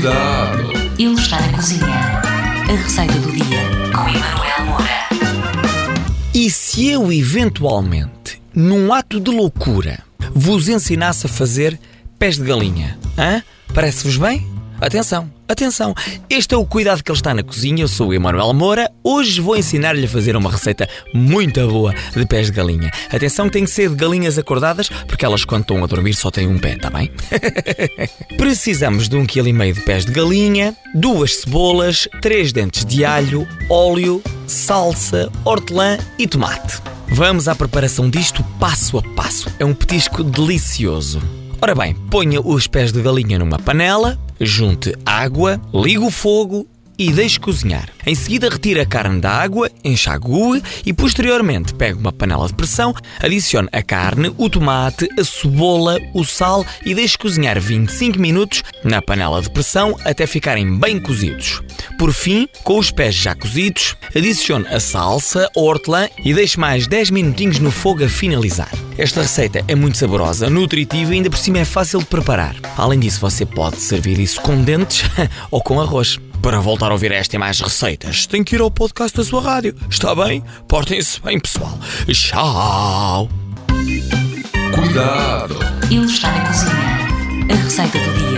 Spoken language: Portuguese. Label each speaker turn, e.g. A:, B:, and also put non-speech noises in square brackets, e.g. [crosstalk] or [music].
A: Cuidado!
B: Ele está na cozinha. A receita do dia com Emanuel Moura.
C: E se eu eventualmente, num ato de loucura, vos ensinasse a fazer pés de galinha? Hã? Parece-vos bem? Atenção, atenção! Este é o cuidado que ele está na cozinha. Eu sou o Emanuel Moura. Hoje vou ensinar-lhe a fazer uma receita muito boa de pés de galinha. Atenção, tem que ser de galinhas acordadas, porque elas, quando estão a dormir, só têm um pé, tá bem? [laughs] Precisamos de um quilo e meio de pés de galinha, duas cebolas, três dentes de alho, óleo, salsa, hortelã e tomate. Vamos à preparação disto passo a passo. É um petisco delicioso. Ora bem, ponha os pés de galinha numa panela, junte água, ligue o fogo e deixe cozinhar. Em seguida, retire a carne da água, enxague e posteriormente pegue uma panela de pressão, adicione a carne, o tomate, a cebola, o sal e deixe cozinhar 25 minutos na panela de pressão até ficarem bem cozidos. Por fim, com os pés já cozidos, adicione a salsa, a hortelã e deixe mais 10 minutinhos no fogo a finalizar. Esta receita é muito saborosa, nutritiva e ainda por cima é fácil de preparar. Além disso, você pode servir isso com dentes [laughs] ou com arroz. Para voltar a ouvir esta e mais receitas, tem que ir ao podcast da sua rádio. Está bem? Portem-se bem, pessoal. Tchau!
A: Cuidado!
B: Ele está na cozinha. A receita do dia